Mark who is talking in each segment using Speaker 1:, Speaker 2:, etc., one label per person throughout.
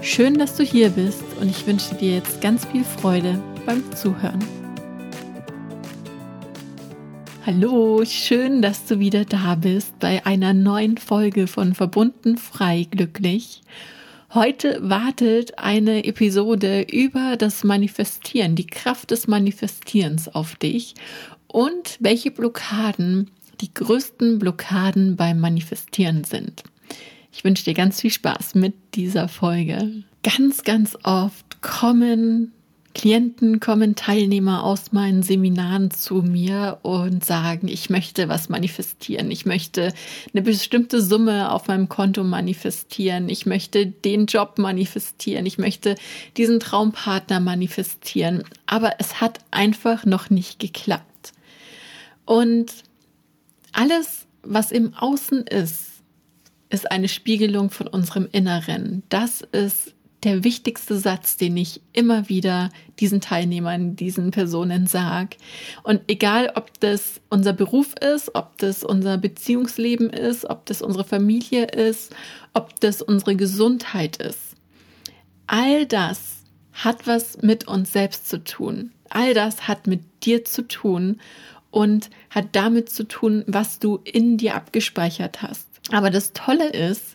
Speaker 1: Schön, dass du hier bist und ich wünsche dir jetzt ganz viel Freude beim Zuhören. Hallo, schön, dass du wieder da bist bei einer neuen Folge von Verbunden frei glücklich. Heute wartet eine Episode über das Manifestieren, die Kraft des Manifestierens auf dich und welche Blockaden die größten Blockaden beim Manifestieren sind. Ich wünsche dir ganz viel Spaß mit dieser Folge. Ganz, ganz oft kommen Klienten, kommen Teilnehmer aus meinen Seminaren zu mir und sagen, ich möchte was manifestieren, ich möchte eine bestimmte Summe auf meinem Konto manifestieren, ich möchte den Job manifestieren, ich möchte diesen Traumpartner manifestieren, aber es hat einfach noch nicht geklappt. Und alles, was im Außen ist, ist eine Spiegelung von unserem Inneren. Das ist der wichtigste Satz, den ich immer wieder diesen Teilnehmern, diesen Personen sage. Und egal, ob das unser Beruf ist, ob das unser Beziehungsleben ist, ob das unsere Familie ist, ob das unsere Gesundheit ist, all das hat was mit uns selbst zu tun. All das hat mit dir zu tun und hat damit zu tun, was du in dir abgespeichert hast. Aber das Tolle ist,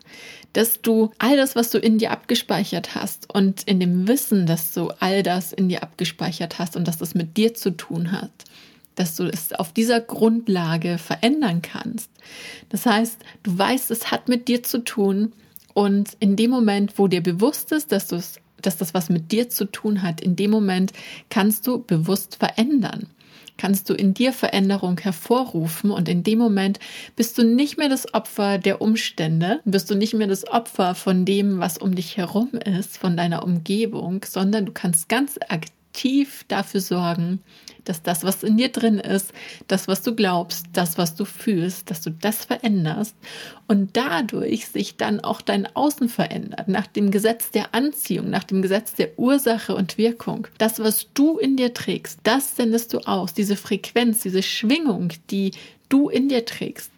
Speaker 1: dass du all das, was du in dir abgespeichert hast und in dem Wissen, dass du all das in dir abgespeichert hast und dass das mit dir zu tun hat, dass du es auf dieser Grundlage verändern kannst. Das heißt, du weißt, es hat mit dir zu tun und in dem Moment, wo dir bewusst ist, dass du es dass das was mit dir zu tun hat, in dem Moment kannst du bewusst verändern kannst du in dir Veränderung hervorrufen und in dem Moment bist du nicht mehr das Opfer der Umstände, bist du nicht mehr das Opfer von dem, was um dich herum ist, von deiner Umgebung, sondern du kannst ganz aktiv dafür sorgen, dass das, was in dir drin ist, das, was du glaubst, das, was du fühlst, dass du das veränderst und dadurch sich dann auch dein Außen verändert, nach dem Gesetz der Anziehung, nach dem Gesetz der Ursache und Wirkung. Das, was du in dir trägst, das sendest du aus, diese Frequenz, diese Schwingung, die du in dir trägst,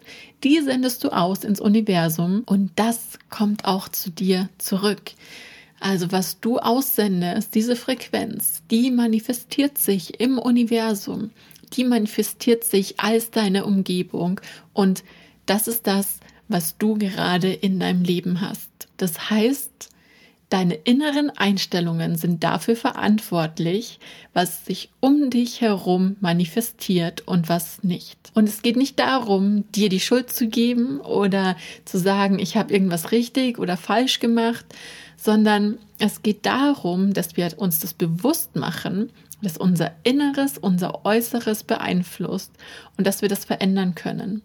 Speaker 1: die sendest du aus ins Universum und das kommt auch zu dir zurück. Also was du aussendest, diese Frequenz, die manifestiert sich im Universum, die manifestiert sich als deine Umgebung und das ist das, was du gerade in deinem Leben hast. Das heißt, deine inneren Einstellungen sind dafür verantwortlich, was sich um dich herum manifestiert und was nicht. Und es geht nicht darum, dir die Schuld zu geben oder zu sagen, ich habe irgendwas richtig oder falsch gemacht, sondern es geht darum, dass wir uns das bewusst machen, dass unser Inneres unser Äußeres beeinflusst und dass wir das verändern können.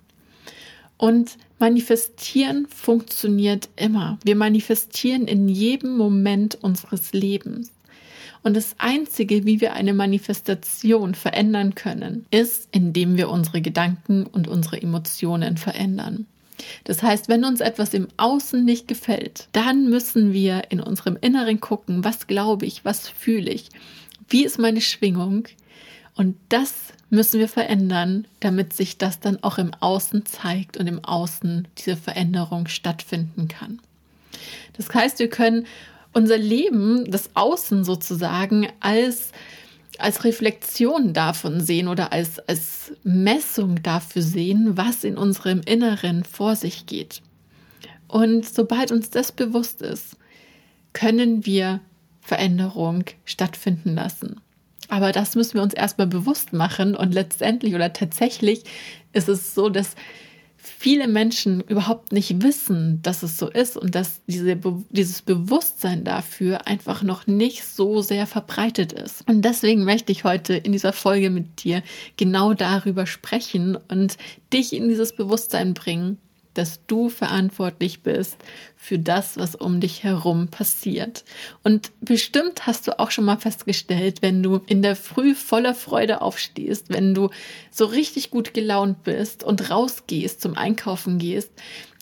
Speaker 1: Und manifestieren funktioniert immer. Wir manifestieren in jedem Moment unseres Lebens. Und das Einzige, wie wir eine Manifestation verändern können, ist, indem wir unsere Gedanken und unsere Emotionen verändern. Das heißt, wenn uns etwas im Außen nicht gefällt, dann müssen wir in unserem Inneren gucken, was glaube ich, was fühle ich, wie ist meine Schwingung. Und das müssen wir verändern, damit sich das dann auch im Außen zeigt und im Außen diese Veränderung stattfinden kann. Das heißt, wir können unser Leben, das Außen sozusagen, als als Reflexion davon sehen oder als, als Messung dafür sehen, was in unserem Inneren vor sich geht. Und sobald uns das bewusst ist, können wir Veränderung stattfinden lassen. Aber das müssen wir uns erstmal bewusst machen und letztendlich oder tatsächlich ist es so, dass viele Menschen überhaupt nicht wissen, dass es so ist und dass diese, dieses Bewusstsein dafür einfach noch nicht so sehr verbreitet ist. Und deswegen möchte ich heute in dieser Folge mit dir genau darüber sprechen und dich in dieses Bewusstsein bringen, dass du verantwortlich bist für das, was um dich herum passiert. Und bestimmt hast du auch schon mal festgestellt, wenn du in der Früh voller Freude aufstehst, wenn du so richtig gut gelaunt bist und rausgehst, zum Einkaufen gehst,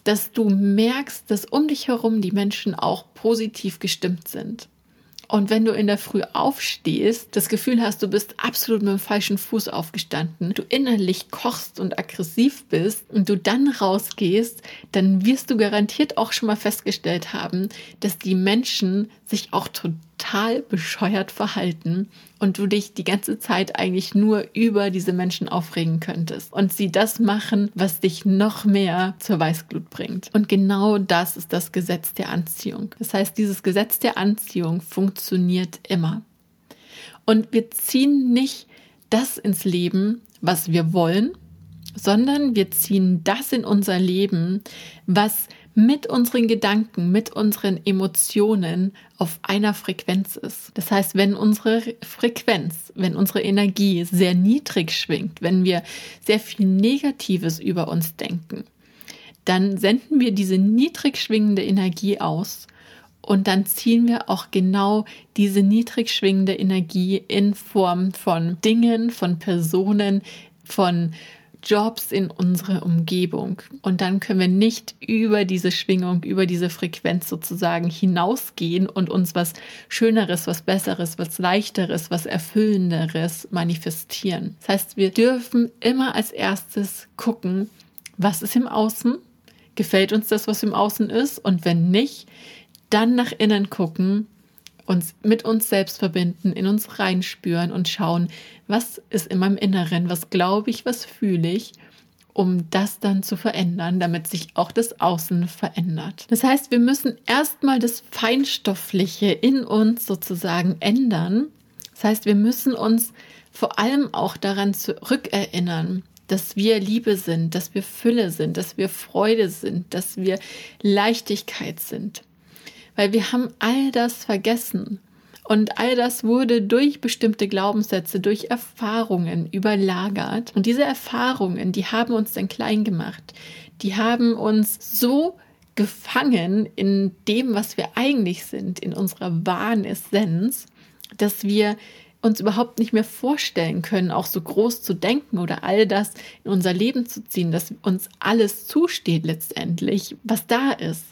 Speaker 1: dass du merkst, dass um dich herum die Menschen auch positiv gestimmt sind. Und wenn du in der Früh aufstehst, das Gefühl hast, du bist absolut mit dem falschen Fuß aufgestanden, du innerlich kochst und aggressiv bist und du dann rausgehst, dann wirst du garantiert auch schon mal festgestellt haben, dass die Menschen sich auch total bescheuert verhalten und du dich die ganze Zeit eigentlich nur über diese Menschen aufregen könntest und sie das machen, was dich noch mehr zur Weißglut bringt. Und genau das ist das Gesetz der Anziehung. Das heißt, dieses Gesetz der Anziehung funktioniert immer. Und wir ziehen nicht das ins Leben, was wir wollen, sondern wir ziehen das in unser Leben, was mit unseren Gedanken, mit unseren Emotionen auf einer Frequenz ist. Das heißt, wenn unsere Frequenz, wenn unsere Energie sehr niedrig schwingt, wenn wir sehr viel Negatives über uns denken, dann senden wir diese niedrig schwingende Energie aus und dann ziehen wir auch genau diese niedrig schwingende Energie in Form von Dingen, von Personen, von Jobs in unsere Umgebung. Und dann können wir nicht über diese Schwingung, über diese Frequenz sozusagen hinausgehen und uns was Schöneres, was Besseres, was Leichteres, was Erfüllenderes manifestieren. Das heißt, wir dürfen immer als erstes gucken, was ist im Außen? Gefällt uns das, was im Außen ist? Und wenn nicht, dann nach innen gucken, uns mit uns selbst verbinden, in uns reinspüren und schauen, was ist in meinem Inneren, was glaube ich, was fühle ich, um das dann zu verändern, damit sich auch das Außen verändert. Das heißt, wir müssen erstmal das Feinstoffliche in uns sozusagen ändern. Das heißt, wir müssen uns vor allem auch daran zurückerinnern, dass wir Liebe sind, dass wir Fülle sind, dass wir Freude sind, dass wir Leichtigkeit sind weil wir haben all das vergessen. Und all das wurde durch bestimmte Glaubenssätze, durch Erfahrungen überlagert. Und diese Erfahrungen, die haben uns dann klein gemacht. Die haben uns so gefangen in dem, was wir eigentlich sind, in unserer wahren Essenz, dass wir uns überhaupt nicht mehr vorstellen können, auch so groß zu denken oder all das in unser Leben zu ziehen, dass uns alles zusteht letztendlich, was da ist.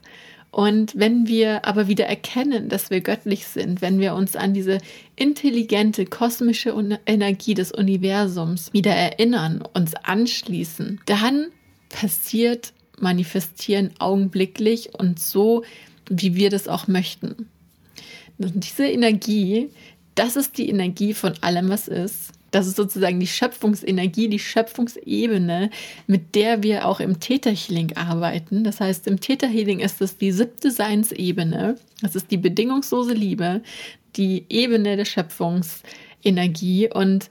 Speaker 1: Und wenn wir aber wieder erkennen, dass wir göttlich sind, wenn wir uns an diese intelligente kosmische Energie des Universums wieder erinnern, uns anschließen, dann passiert Manifestieren augenblicklich und so, wie wir das auch möchten. Und diese Energie, das ist die Energie von allem, was ist. Das ist sozusagen die Schöpfungsenergie, die Schöpfungsebene, mit der wir auch im Täterhealing arbeiten. Das heißt, im Täterhealing ist es die siebte Seinsebene. Das ist die bedingungslose Liebe, die Ebene der Schöpfungsenergie. Und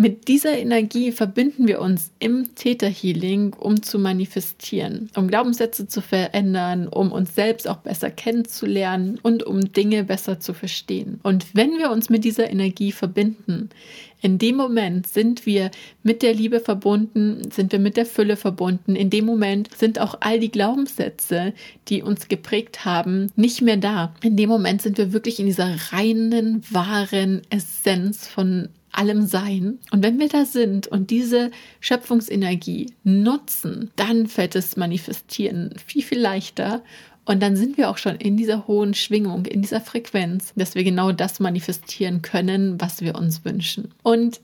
Speaker 1: mit dieser Energie verbinden wir uns im Täterhealing, um zu manifestieren, um Glaubenssätze zu verändern, um uns selbst auch besser kennenzulernen und um Dinge besser zu verstehen. Und wenn wir uns mit dieser Energie verbinden, in dem Moment sind wir mit der Liebe verbunden, sind wir mit der Fülle verbunden. In dem Moment sind auch all die Glaubenssätze, die uns geprägt haben, nicht mehr da. In dem Moment sind wir wirklich in dieser reinen, wahren Essenz von allem Sein. Und wenn wir da sind und diese Schöpfungsenergie nutzen, dann fällt es manifestieren viel, viel leichter. Und dann sind wir auch schon in dieser hohen Schwingung, in dieser Frequenz, dass wir genau das manifestieren können, was wir uns wünschen. Und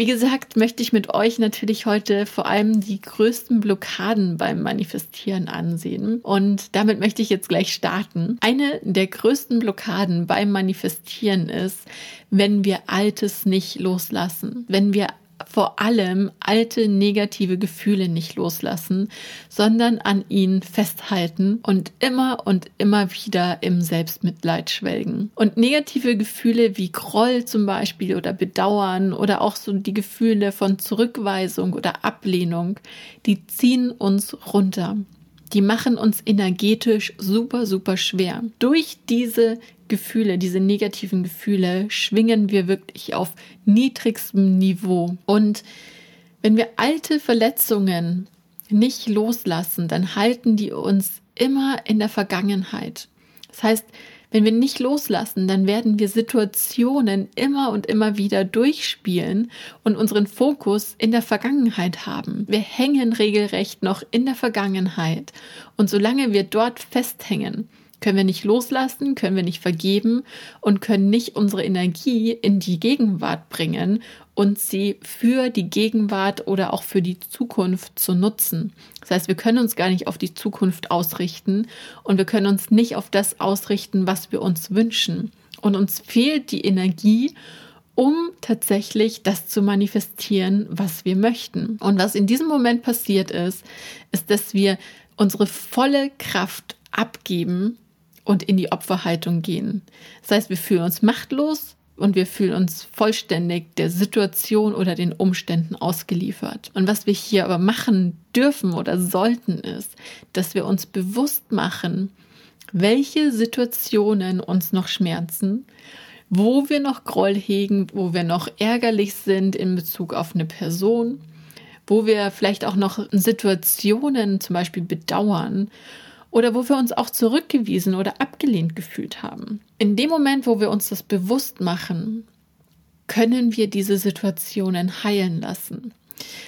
Speaker 1: wie gesagt, möchte ich mit euch natürlich heute vor allem die größten Blockaden beim Manifestieren ansehen. Und damit möchte ich jetzt gleich starten. Eine der größten Blockaden beim Manifestieren ist, wenn wir Altes nicht loslassen, wenn wir vor allem alte negative Gefühle nicht loslassen, sondern an ihnen festhalten und immer und immer wieder im Selbstmitleid schwelgen. Und negative Gefühle wie Groll zum Beispiel oder Bedauern oder auch so die Gefühle von Zurückweisung oder Ablehnung, die ziehen uns runter die machen uns energetisch super, super schwer. Durch diese Gefühle, diese negativen Gefühle, schwingen wir wirklich auf niedrigstem Niveau. Und wenn wir alte Verletzungen nicht loslassen, dann halten die uns immer in der Vergangenheit. Das heißt, wenn wir nicht loslassen, dann werden wir Situationen immer und immer wieder durchspielen und unseren Fokus in der Vergangenheit haben. Wir hängen regelrecht noch in der Vergangenheit. Und solange wir dort festhängen, können wir nicht loslassen, können wir nicht vergeben und können nicht unsere Energie in die Gegenwart bringen und sie für die Gegenwart oder auch für die Zukunft zu nutzen. Das heißt, wir können uns gar nicht auf die Zukunft ausrichten und wir können uns nicht auf das ausrichten, was wir uns wünschen. Und uns fehlt die Energie, um tatsächlich das zu manifestieren, was wir möchten. Und was in diesem Moment passiert ist, ist, dass wir unsere volle Kraft abgeben und in die Opferhaltung gehen. Das heißt, wir fühlen uns machtlos und wir fühlen uns vollständig der Situation oder den Umständen ausgeliefert. Und was wir hier aber machen dürfen oder sollten ist, dass wir uns bewusst machen, welche Situationen uns noch schmerzen, wo wir noch Groll hegen, wo wir noch ärgerlich sind in Bezug auf eine Person, wo wir vielleicht auch noch Situationen zum Beispiel bedauern oder wo wir uns auch zurückgewiesen oder abgelehnt gefühlt haben. In dem Moment, wo wir uns das bewusst machen, können wir diese Situationen heilen lassen.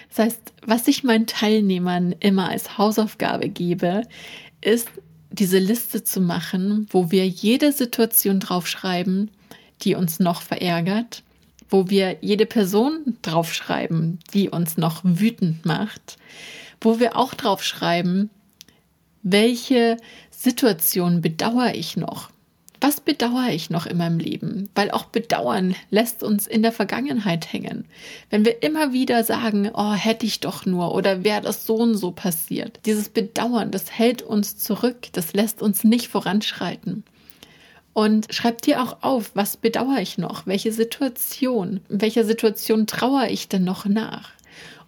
Speaker 1: Das heißt, was ich meinen Teilnehmern immer als Hausaufgabe gebe, ist diese Liste zu machen, wo wir jede Situation draufschreiben, die uns noch verärgert, wo wir jede Person draufschreiben, die uns noch wütend macht, wo wir auch draufschreiben, welche Situation bedauere ich noch? Was bedauere ich noch in meinem Leben? Weil auch Bedauern lässt uns in der Vergangenheit hängen. Wenn wir immer wieder sagen, oh, hätte ich doch nur oder wäre das so und so passiert. Dieses Bedauern, das hält uns zurück, das lässt uns nicht voranschreiten. Und schreib dir auch auf, was bedauere ich noch? Welche Situation? Welcher Situation trauere ich denn noch nach?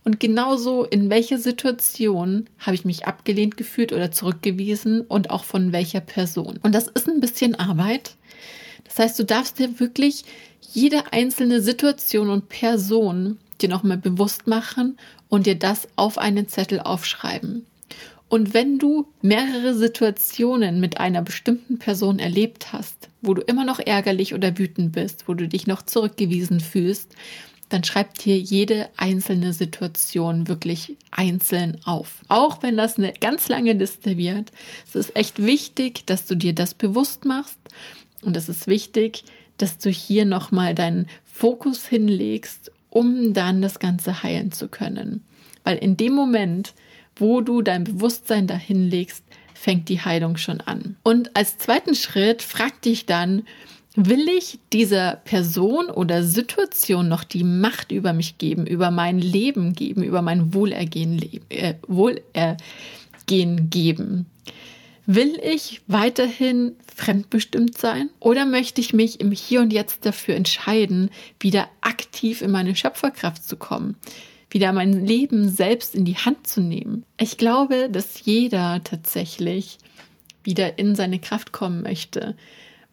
Speaker 1: Und genauso in welcher Situation habe ich mich abgelehnt gefühlt oder zurückgewiesen und auch von welcher Person. Und das ist ein bisschen Arbeit. Das heißt, du darfst dir wirklich jede einzelne Situation und Person dir nochmal bewusst machen und dir das auf einen Zettel aufschreiben. Und wenn du mehrere Situationen mit einer bestimmten Person erlebt hast, wo du immer noch ärgerlich oder wütend bist, wo du dich noch zurückgewiesen fühlst, dann schreib dir jede einzelne Situation wirklich einzeln auf. Auch wenn das eine ganz lange Liste wird, es ist echt wichtig, dass du dir das bewusst machst und es ist wichtig, dass du hier nochmal deinen Fokus hinlegst, um dann das Ganze heilen zu können. Weil in dem Moment, wo du dein Bewusstsein dahin legst, fängt die Heilung schon an. Und als zweiten Schritt frag dich dann, Will ich dieser Person oder Situation noch die Macht über mich geben, über mein Leben geben, über mein Wohlergehen, äh, Wohlergehen geben? Will ich weiterhin fremdbestimmt sein oder möchte ich mich im Hier und Jetzt dafür entscheiden, wieder aktiv in meine Schöpferkraft zu kommen, wieder mein Leben selbst in die Hand zu nehmen? Ich glaube, dass jeder tatsächlich wieder in seine Kraft kommen möchte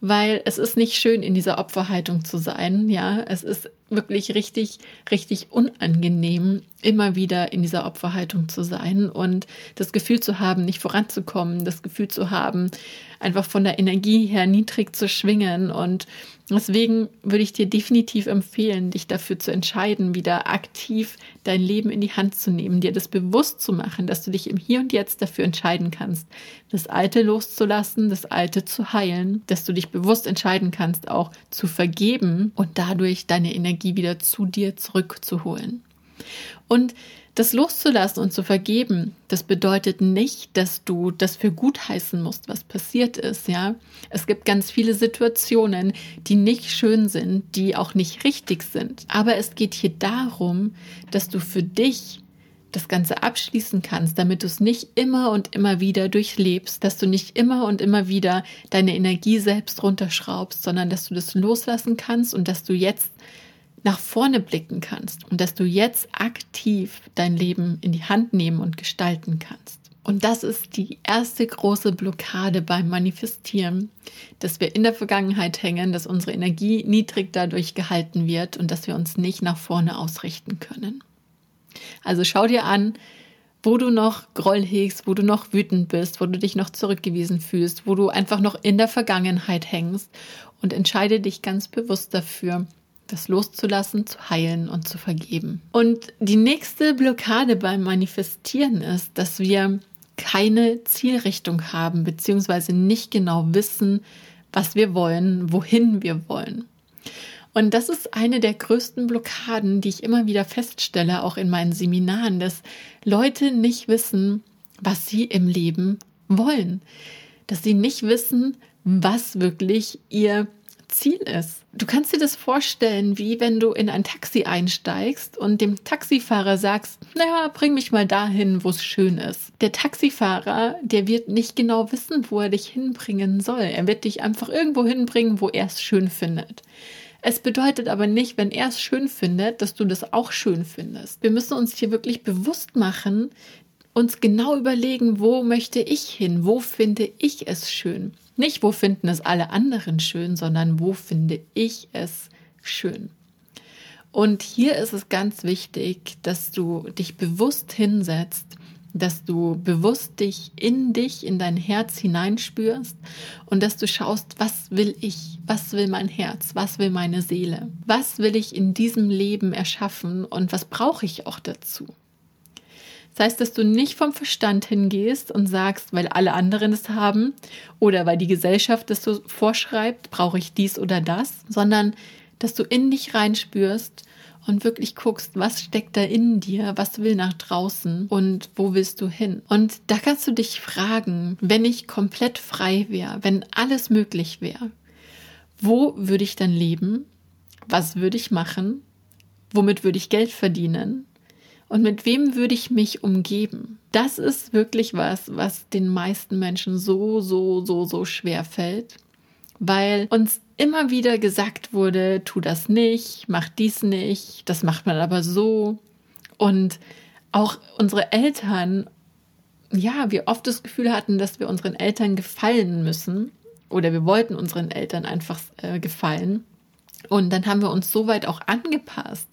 Speaker 1: weil es ist nicht schön, in dieser Opferhaltung zu sein. Ja, es ist wirklich richtig, richtig unangenehm, immer wieder in dieser Opferhaltung zu sein und das Gefühl zu haben, nicht voranzukommen, das Gefühl zu haben, einfach von der Energie her niedrig zu schwingen. Und deswegen würde ich dir definitiv empfehlen, dich dafür zu entscheiden, wieder aktiv dein Leben in die Hand zu nehmen, dir das bewusst zu machen, dass du dich im Hier und Jetzt dafür entscheiden kannst, das Alte loszulassen, das Alte zu heilen, dass du dich bewusst entscheiden kannst, auch zu vergeben und dadurch deine Energie Energie wieder zu dir zurückzuholen. Und das loszulassen und zu vergeben, das bedeutet nicht, dass du das für gut heißen musst, was passiert ist, ja. Es gibt ganz viele Situationen, die nicht schön sind, die auch nicht richtig sind. Aber es geht hier darum, dass du für dich das Ganze abschließen kannst, damit du es nicht immer und immer wieder durchlebst, dass du nicht immer und immer wieder deine Energie selbst runterschraubst, sondern dass du das loslassen kannst und dass du jetzt nach vorne blicken kannst und dass du jetzt aktiv dein Leben in die Hand nehmen und gestalten kannst. Und das ist die erste große Blockade beim Manifestieren, dass wir in der Vergangenheit hängen, dass unsere Energie niedrig dadurch gehalten wird und dass wir uns nicht nach vorne ausrichten können. Also schau dir an, wo du noch Groll hegst, wo du noch wütend bist, wo du dich noch zurückgewiesen fühlst, wo du einfach noch in der Vergangenheit hängst und entscheide dich ganz bewusst dafür, das loszulassen, zu heilen und zu vergeben. Und die nächste Blockade beim Manifestieren ist, dass wir keine Zielrichtung haben, beziehungsweise nicht genau wissen, was wir wollen, wohin wir wollen. Und das ist eine der größten Blockaden, die ich immer wieder feststelle, auch in meinen Seminaren, dass Leute nicht wissen, was sie im Leben wollen. Dass sie nicht wissen, was wirklich ihr Ziel ist. Du kannst dir das vorstellen, wie wenn du in ein Taxi einsteigst und dem Taxifahrer sagst, naja, bring mich mal dahin, wo es schön ist. Der Taxifahrer, der wird nicht genau wissen, wo er dich hinbringen soll. Er wird dich einfach irgendwo hinbringen, wo er es schön findet. Es bedeutet aber nicht, wenn er es schön findet, dass du das auch schön findest. Wir müssen uns hier wirklich bewusst machen, uns genau überlegen, wo möchte ich hin, wo finde ich es schön. Nicht, wo finden es alle anderen schön, sondern wo finde ich es schön. Und hier ist es ganz wichtig, dass du dich bewusst hinsetzt dass du bewusst dich in dich, in dein Herz hineinspürst und dass du schaust, was will ich, was will mein Herz, was will meine Seele, was will ich in diesem Leben erschaffen und was brauche ich auch dazu. Das heißt, dass du nicht vom Verstand hingehst und sagst, weil alle anderen es haben oder weil die Gesellschaft es so vorschreibt, brauche ich dies oder das, sondern dass du in dich reinspürst und wirklich guckst, was steckt da in dir, was will nach draußen und wo willst du hin. Und da kannst du dich fragen, wenn ich komplett frei wäre, wenn alles möglich wäre, wo würde ich dann leben? Was würde ich machen? Womit würde ich Geld verdienen? Und mit wem würde ich mich umgeben? Das ist wirklich was, was den meisten Menschen so, so, so, so schwer fällt, weil uns immer wieder gesagt wurde, tu das nicht, mach dies nicht, das macht man aber so. Und auch unsere Eltern, ja, wir oft das Gefühl hatten, dass wir unseren Eltern gefallen müssen oder wir wollten unseren Eltern einfach äh, gefallen. Und dann haben wir uns so weit auch angepasst,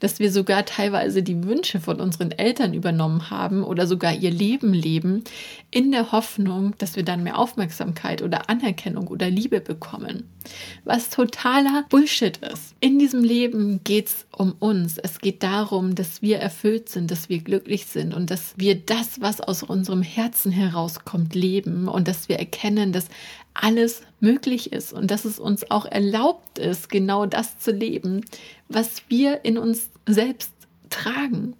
Speaker 1: dass wir sogar teilweise die Wünsche von unseren Eltern übernommen haben oder sogar ihr Leben leben, in der Hoffnung, dass wir dann mehr Aufmerksamkeit oder Anerkennung oder Liebe bekommen. Was totaler Bullshit ist. In diesem Leben geht es um uns. Es geht darum, dass wir erfüllt sind, dass wir glücklich sind und dass wir das, was aus unserem Herzen herauskommt, leben und dass wir erkennen, dass alles möglich ist und dass es uns auch erlaubt ist, genau das zu leben, was wir in uns selbst tragen.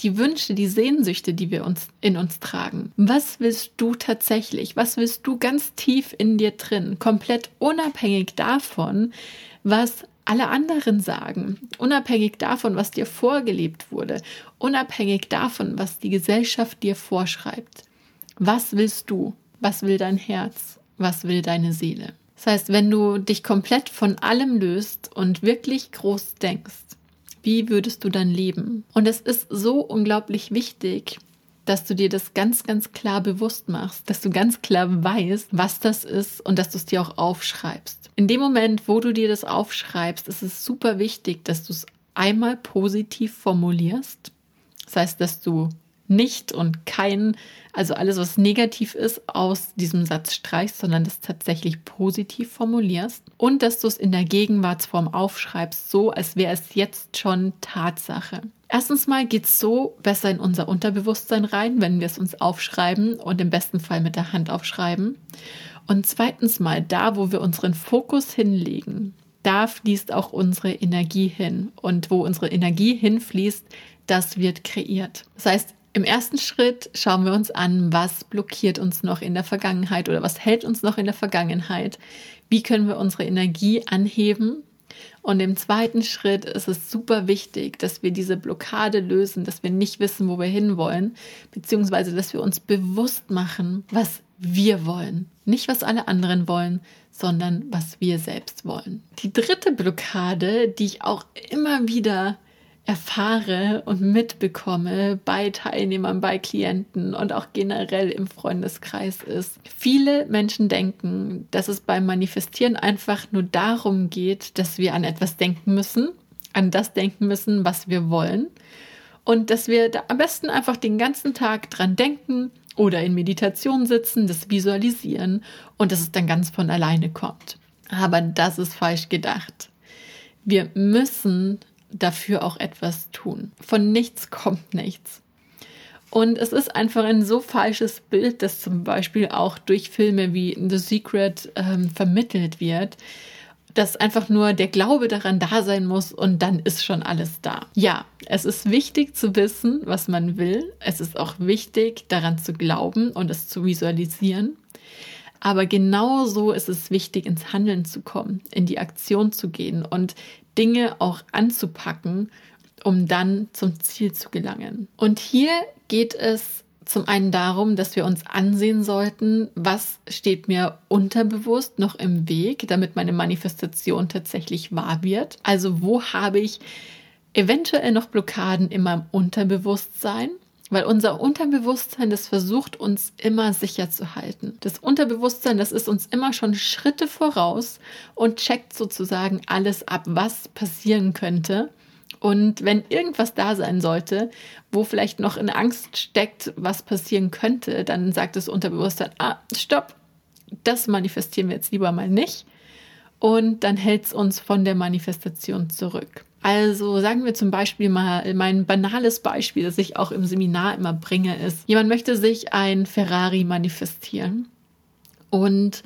Speaker 1: Die Wünsche, die Sehnsüchte, die wir uns in uns tragen. Was willst du tatsächlich? Was willst du ganz tief in dir drin? Komplett unabhängig davon, was alle anderen sagen, unabhängig davon, was dir vorgelebt wurde, unabhängig davon, was die Gesellschaft dir vorschreibt. Was willst du? Was will dein Herz? Was will deine Seele. Das heißt, wenn du dich komplett von allem löst und wirklich groß denkst, wie würdest du dann leben? Und es ist so unglaublich wichtig, dass du dir das ganz, ganz klar bewusst machst, dass du ganz klar weißt, was das ist und dass du es dir auch aufschreibst. In dem Moment, wo du dir das aufschreibst, ist es super wichtig, dass du es einmal positiv formulierst. Das heißt, dass du nicht und kein, also alles, was negativ ist, aus diesem Satz streichst, sondern das tatsächlich positiv formulierst und dass du es in der Gegenwartsform aufschreibst, so als wäre es jetzt schon Tatsache. Erstens mal geht es so besser in unser Unterbewusstsein rein, wenn wir es uns aufschreiben und im besten Fall mit der Hand aufschreiben. Und zweitens mal da, wo wir unseren Fokus hinlegen, da fließt auch unsere Energie hin. Und wo unsere Energie hinfließt, das wird kreiert. Das heißt, im ersten Schritt schauen wir uns an, was blockiert uns noch in der Vergangenheit oder was hält uns noch in der Vergangenheit. Wie können wir unsere Energie anheben? Und im zweiten Schritt ist es super wichtig, dass wir diese Blockade lösen, dass wir nicht wissen, wo wir hinwollen, beziehungsweise dass wir uns bewusst machen, was wir wollen. Nicht, was alle anderen wollen, sondern was wir selbst wollen. Die dritte Blockade, die ich auch immer wieder erfahre und mitbekomme bei Teilnehmern, bei Klienten und auch generell im Freundeskreis ist. Viele Menschen denken, dass es beim Manifestieren einfach nur darum geht, dass wir an etwas denken müssen, an das denken müssen, was wir wollen. Und dass wir da am besten einfach den ganzen Tag dran denken oder in Meditation sitzen, das visualisieren und dass es dann ganz von alleine kommt. Aber das ist falsch gedacht. Wir müssen dafür auch etwas tun. Von nichts kommt nichts. Und es ist einfach ein so falsches Bild, das zum Beispiel auch durch Filme wie The Secret ähm, vermittelt wird, dass einfach nur der Glaube daran da sein muss und dann ist schon alles da. Ja, es ist wichtig zu wissen, was man will. Es ist auch wichtig, daran zu glauben und es zu visualisieren. Aber genauso ist es wichtig, ins Handeln zu kommen, in die Aktion zu gehen und Dinge auch anzupacken, um dann zum Ziel zu gelangen. Und hier geht es zum einen darum, dass wir uns ansehen sollten, was steht mir unterbewusst noch im Weg, damit meine Manifestation tatsächlich wahr wird. Also wo habe ich eventuell noch Blockaden in meinem Unterbewusstsein? Weil unser Unterbewusstsein, das versucht uns immer sicher zu halten. Das Unterbewusstsein, das ist uns immer schon Schritte voraus und checkt sozusagen alles ab, was passieren könnte und wenn irgendwas da sein sollte, wo vielleicht noch in Angst steckt, was passieren könnte, dann sagt das Unterbewusstsein, ah, stopp, das manifestieren wir jetzt lieber mal nicht. Und dann hält es uns von der Manifestation zurück. Also sagen wir zum Beispiel mal, mein banales Beispiel, das ich auch im Seminar immer bringe, ist, jemand möchte sich ein Ferrari manifestieren und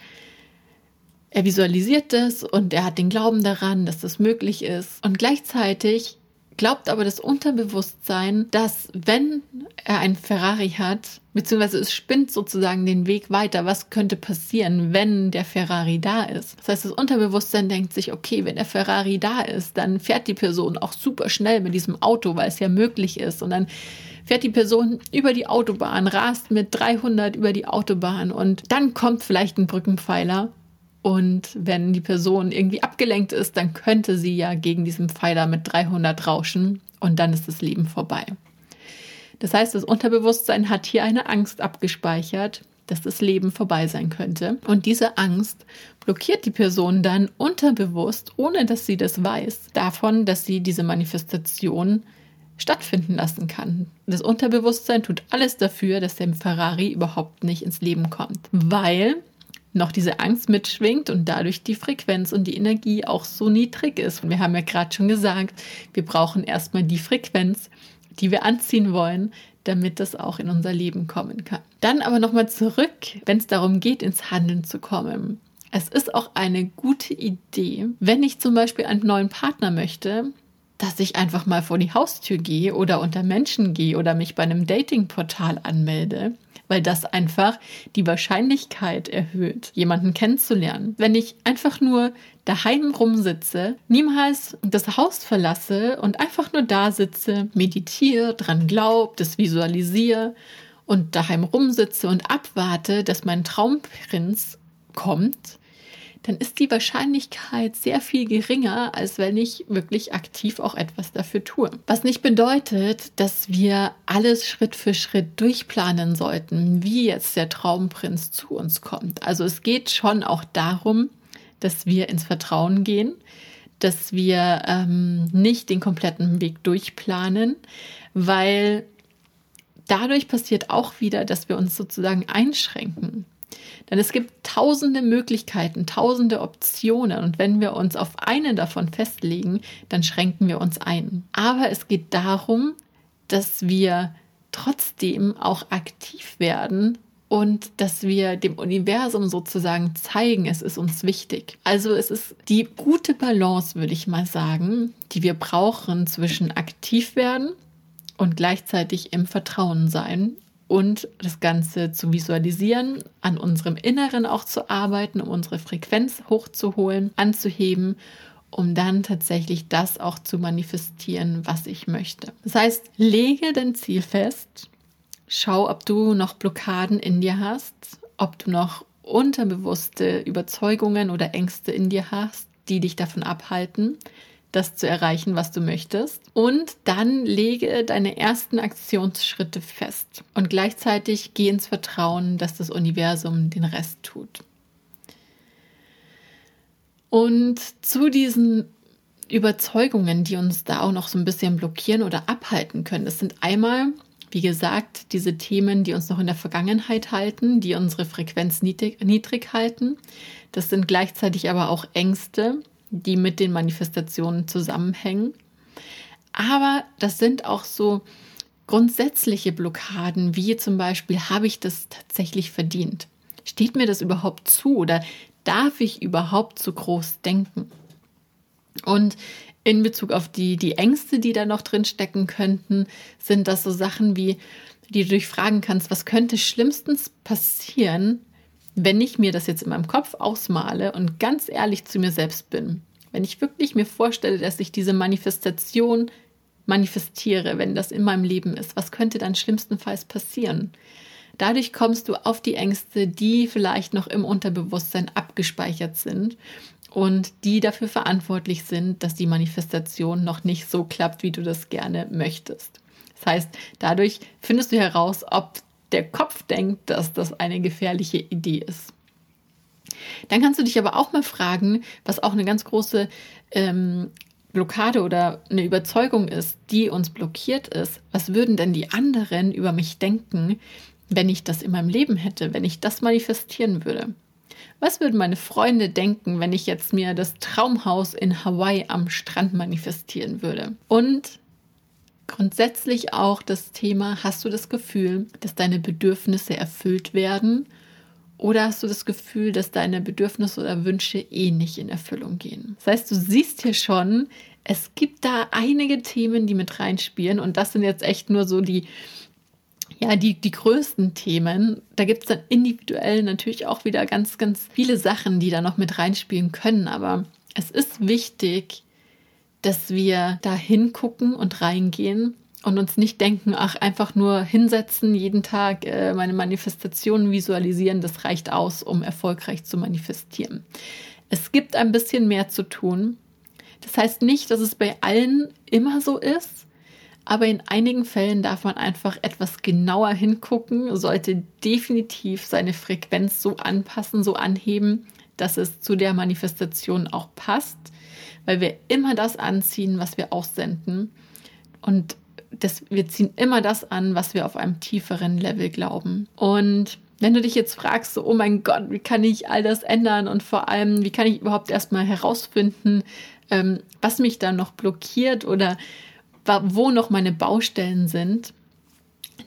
Speaker 1: er visualisiert das und er hat den Glauben daran, dass das möglich ist. Und gleichzeitig glaubt aber das Unterbewusstsein, dass wenn er ein Ferrari hat, beziehungsweise es spinnt sozusagen den Weg weiter, was könnte passieren, wenn der Ferrari da ist. Das heißt, das Unterbewusstsein denkt sich, okay, wenn der Ferrari da ist, dann fährt die Person auch super schnell mit diesem Auto, weil es ja möglich ist. Und dann fährt die Person über die Autobahn, rast mit 300 über die Autobahn und dann kommt vielleicht ein Brückenpfeiler und wenn die Person irgendwie abgelenkt ist, dann könnte sie ja gegen diesen Pfeiler mit 300 rauschen und dann ist das Leben vorbei. Das heißt, das Unterbewusstsein hat hier eine Angst abgespeichert, dass das Leben vorbei sein könnte. Und diese Angst blockiert die Person dann unterbewusst, ohne dass sie das weiß, davon, dass sie diese Manifestation stattfinden lassen kann. Das Unterbewusstsein tut alles dafür, dass der Ferrari überhaupt nicht ins Leben kommt, weil noch diese Angst mitschwingt und dadurch die Frequenz und die Energie auch so niedrig ist. Und wir haben ja gerade schon gesagt, wir brauchen erstmal die Frequenz, die wir anziehen wollen, damit das auch in unser Leben kommen kann. Dann aber nochmal zurück, wenn es darum geht, ins Handeln zu kommen. Es ist auch eine gute Idee, wenn ich zum Beispiel einen neuen Partner möchte, dass ich einfach mal vor die Haustür gehe oder unter Menschen gehe oder mich bei einem Datingportal anmelde weil das einfach die Wahrscheinlichkeit erhöht, jemanden kennenzulernen. Wenn ich einfach nur daheim rumsitze, niemals das Haus verlasse und einfach nur da sitze, meditiere, dran glaub, das visualisiere und daheim rumsitze und abwarte, dass mein Traumprinz kommt, dann ist die Wahrscheinlichkeit sehr viel geringer, als wenn ich wirklich aktiv auch etwas dafür tue. Was nicht bedeutet, dass wir alles Schritt für Schritt durchplanen sollten, wie jetzt der Traumprinz zu uns kommt. Also es geht schon auch darum, dass wir ins Vertrauen gehen, dass wir ähm, nicht den kompletten Weg durchplanen, weil dadurch passiert auch wieder, dass wir uns sozusagen einschränken. Denn es gibt tausende Möglichkeiten, tausende Optionen und wenn wir uns auf eine davon festlegen, dann schränken wir uns ein. Aber es geht darum, dass wir trotzdem auch aktiv werden und dass wir dem Universum sozusagen zeigen, es ist uns wichtig. Also es ist die gute Balance, würde ich mal sagen, die wir brauchen zwischen aktiv werden und gleichzeitig im Vertrauen sein und das Ganze zu visualisieren, an unserem Inneren auch zu arbeiten, um unsere Frequenz hochzuholen, anzuheben, um dann tatsächlich das auch zu manifestieren, was ich möchte. Das heißt, lege dein Ziel fest, schau, ob du noch Blockaden in dir hast, ob du noch unterbewusste Überzeugungen oder Ängste in dir hast, die dich davon abhalten, das zu erreichen, was du möchtest. Und dann lege deine ersten Aktionsschritte fest und gleichzeitig geh ins Vertrauen, dass das Universum den Rest tut. Und zu diesen Überzeugungen, die uns da auch noch so ein bisschen blockieren oder abhalten können. Das sind einmal, wie gesagt, diese Themen, die uns noch in der Vergangenheit halten, die unsere Frequenz niedrig, niedrig halten. Das sind gleichzeitig aber auch Ängste, die mit den Manifestationen zusammenhängen. Aber das sind auch so grundsätzliche Blockaden, wie zum Beispiel, habe ich das tatsächlich verdient? Steht mir das überhaupt zu oder darf ich überhaupt zu groß denken? Und in Bezug auf die, die Ängste, die da noch drin stecken könnten, sind das so Sachen wie, die du dich fragen kannst, was könnte schlimmstens passieren, wenn ich mir das jetzt in meinem Kopf ausmale und ganz ehrlich zu mir selbst bin. Wenn ich wirklich mir vorstelle, dass ich diese Manifestation manifestiere, wenn das in meinem Leben ist, was könnte dann schlimmstenfalls passieren? Dadurch kommst du auf die Ängste, die vielleicht noch im Unterbewusstsein abgespeichert sind und die dafür verantwortlich sind, dass die Manifestation noch nicht so klappt, wie du das gerne möchtest. Das heißt, dadurch findest du heraus, ob der Kopf denkt, dass das eine gefährliche Idee ist. Dann kannst du dich aber auch mal fragen, was auch eine ganz große ähm, Blockade oder eine Überzeugung ist, die uns blockiert ist. Was würden denn die anderen über mich denken, wenn ich das in meinem Leben hätte, wenn ich das manifestieren würde? Was würden meine Freunde denken, wenn ich jetzt mir das Traumhaus in Hawaii am Strand manifestieren würde? Und grundsätzlich auch das Thema, hast du das Gefühl, dass deine Bedürfnisse erfüllt werden? Oder hast du das Gefühl, dass deine Bedürfnisse oder Wünsche eh nicht in Erfüllung gehen? Das heißt, du siehst hier schon, es gibt da einige Themen, die mit reinspielen. Und das sind jetzt echt nur so die, ja, die, die größten Themen. Da gibt es dann individuell natürlich auch wieder ganz, ganz viele Sachen, die da noch mit reinspielen können. Aber es ist wichtig, dass wir da hingucken und reingehen und uns nicht denken, ach, einfach nur hinsetzen, jeden Tag äh, meine Manifestationen visualisieren, das reicht aus, um erfolgreich zu manifestieren. Es gibt ein bisschen mehr zu tun. Das heißt nicht, dass es bei allen immer so ist, aber in einigen Fällen darf man einfach etwas genauer hingucken, sollte definitiv seine Frequenz so anpassen, so anheben, dass es zu der Manifestation auch passt, weil wir immer das anziehen, was wir aussenden. Und das, wir ziehen immer das an, was wir auf einem tieferen Level glauben. Und wenn du dich jetzt fragst, so, oh mein Gott, wie kann ich all das ändern und vor allem, wie kann ich überhaupt erstmal herausfinden, ähm, was mich da noch blockiert oder wo noch meine Baustellen sind,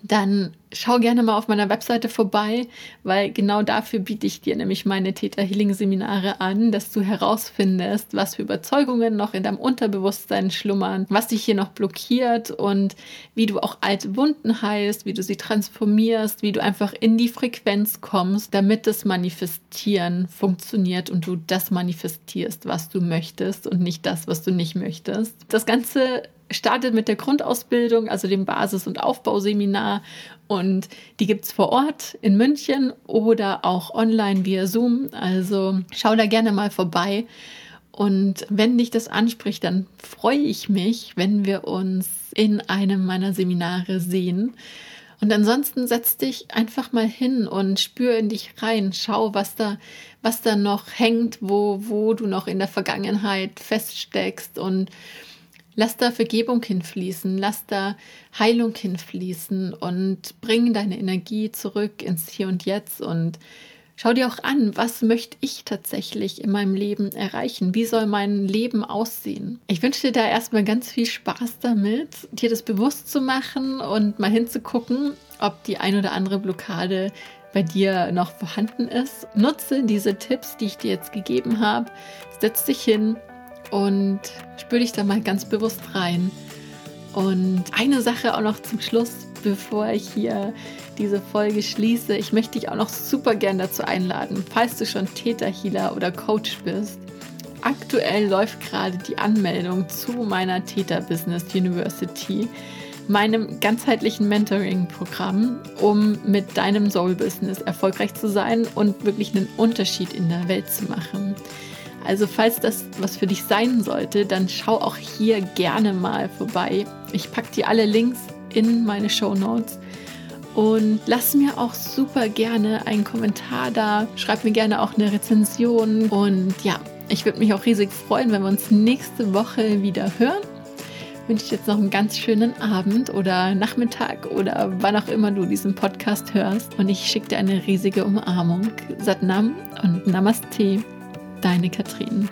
Speaker 1: dann schau gerne mal auf meiner Webseite vorbei, weil genau dafür biete ich dir nämlich meine Theta Healing Seminare an, dass du herausfindest, was für Überzeugungen noch in deinem Unterbewusstsein schlummern, was dich hier noch blockiert und wie du auch alte Wunden heilst, wie du sie transformierst, wie du einfach in die Frequenz kommst, damit das Manifestieren funktioniert und du das manifestierst, was du möchtest und nicht das, was du nicht möchtest. Das Ganze startet mit der Grundausbildung, also dem Basis- und Aufbauseminar. Und die gibt es vor Ort in München oder auch online via Zoom. Also schau da gerne mal vorbei. Und wenn dich das anspricht, dann freue ich mich, wenn wir uns in einem meiner Seminare sehen. Und ansonsten setz dich einfach mal hin und spür in dich rein. Schau, was da, was da noch hängt, wo, wo du noch in der Vergangenheit feststeckst und Lass da Vergebung hinfließen, lass da Heilung hinfließen und bring deine Energie zurück ins Hier und Jetzt und schau dir auch an, was möchte ich tatsächlich in meinem Leben erreichen? Wie soll mein Leben aussehen? Ich wünsche dir da erstmal ganz viel Spaß damit, dir das bewusst zu machen und mal hinzugucken, ob die ein oder andere Blockade bei dir noch vorhanden ist. Nutze diese Tipps, die ich dir jetzt gegeben habe. Setz dich hin, und spür dich da mal ganz bewusst rein. Und eine Sache auch noch zum Schluss, bevor ich hier diese Folge schließe. Ich möchte dich auch noch super gern dazu einladen, falls du schon Täterhealer oder Coach bist. Aktuell läuft gerade die Anmeldung zu meiner Täter Business University, meinem ganzheitlichen Mentoring-Programm, um mit deinem Soul-Business erfolgreich zu sein und wirklich einen Unterschied in der Welt zu machen. Also falls das was für dich sein sollte, dann schau auch hier gerne mal vorbei. Ich packe dir alle Links in meine Show Notes. Und lass mir auch super gerne einen Kommentar da. Schreib mir gerne auch eine Rezension. Und ja, Ich würde mich auch riesig freuen, wenn wir uns nächste Woche wieder hören. Ich wünsche dir jetzt noch einen ganz schönen Abend oder Nachmittag oder wann auch immer du diesen Podcast hörst. Und ich schicke dir eine riesige Umarmung. Satnam und Namaste, deine Katrin.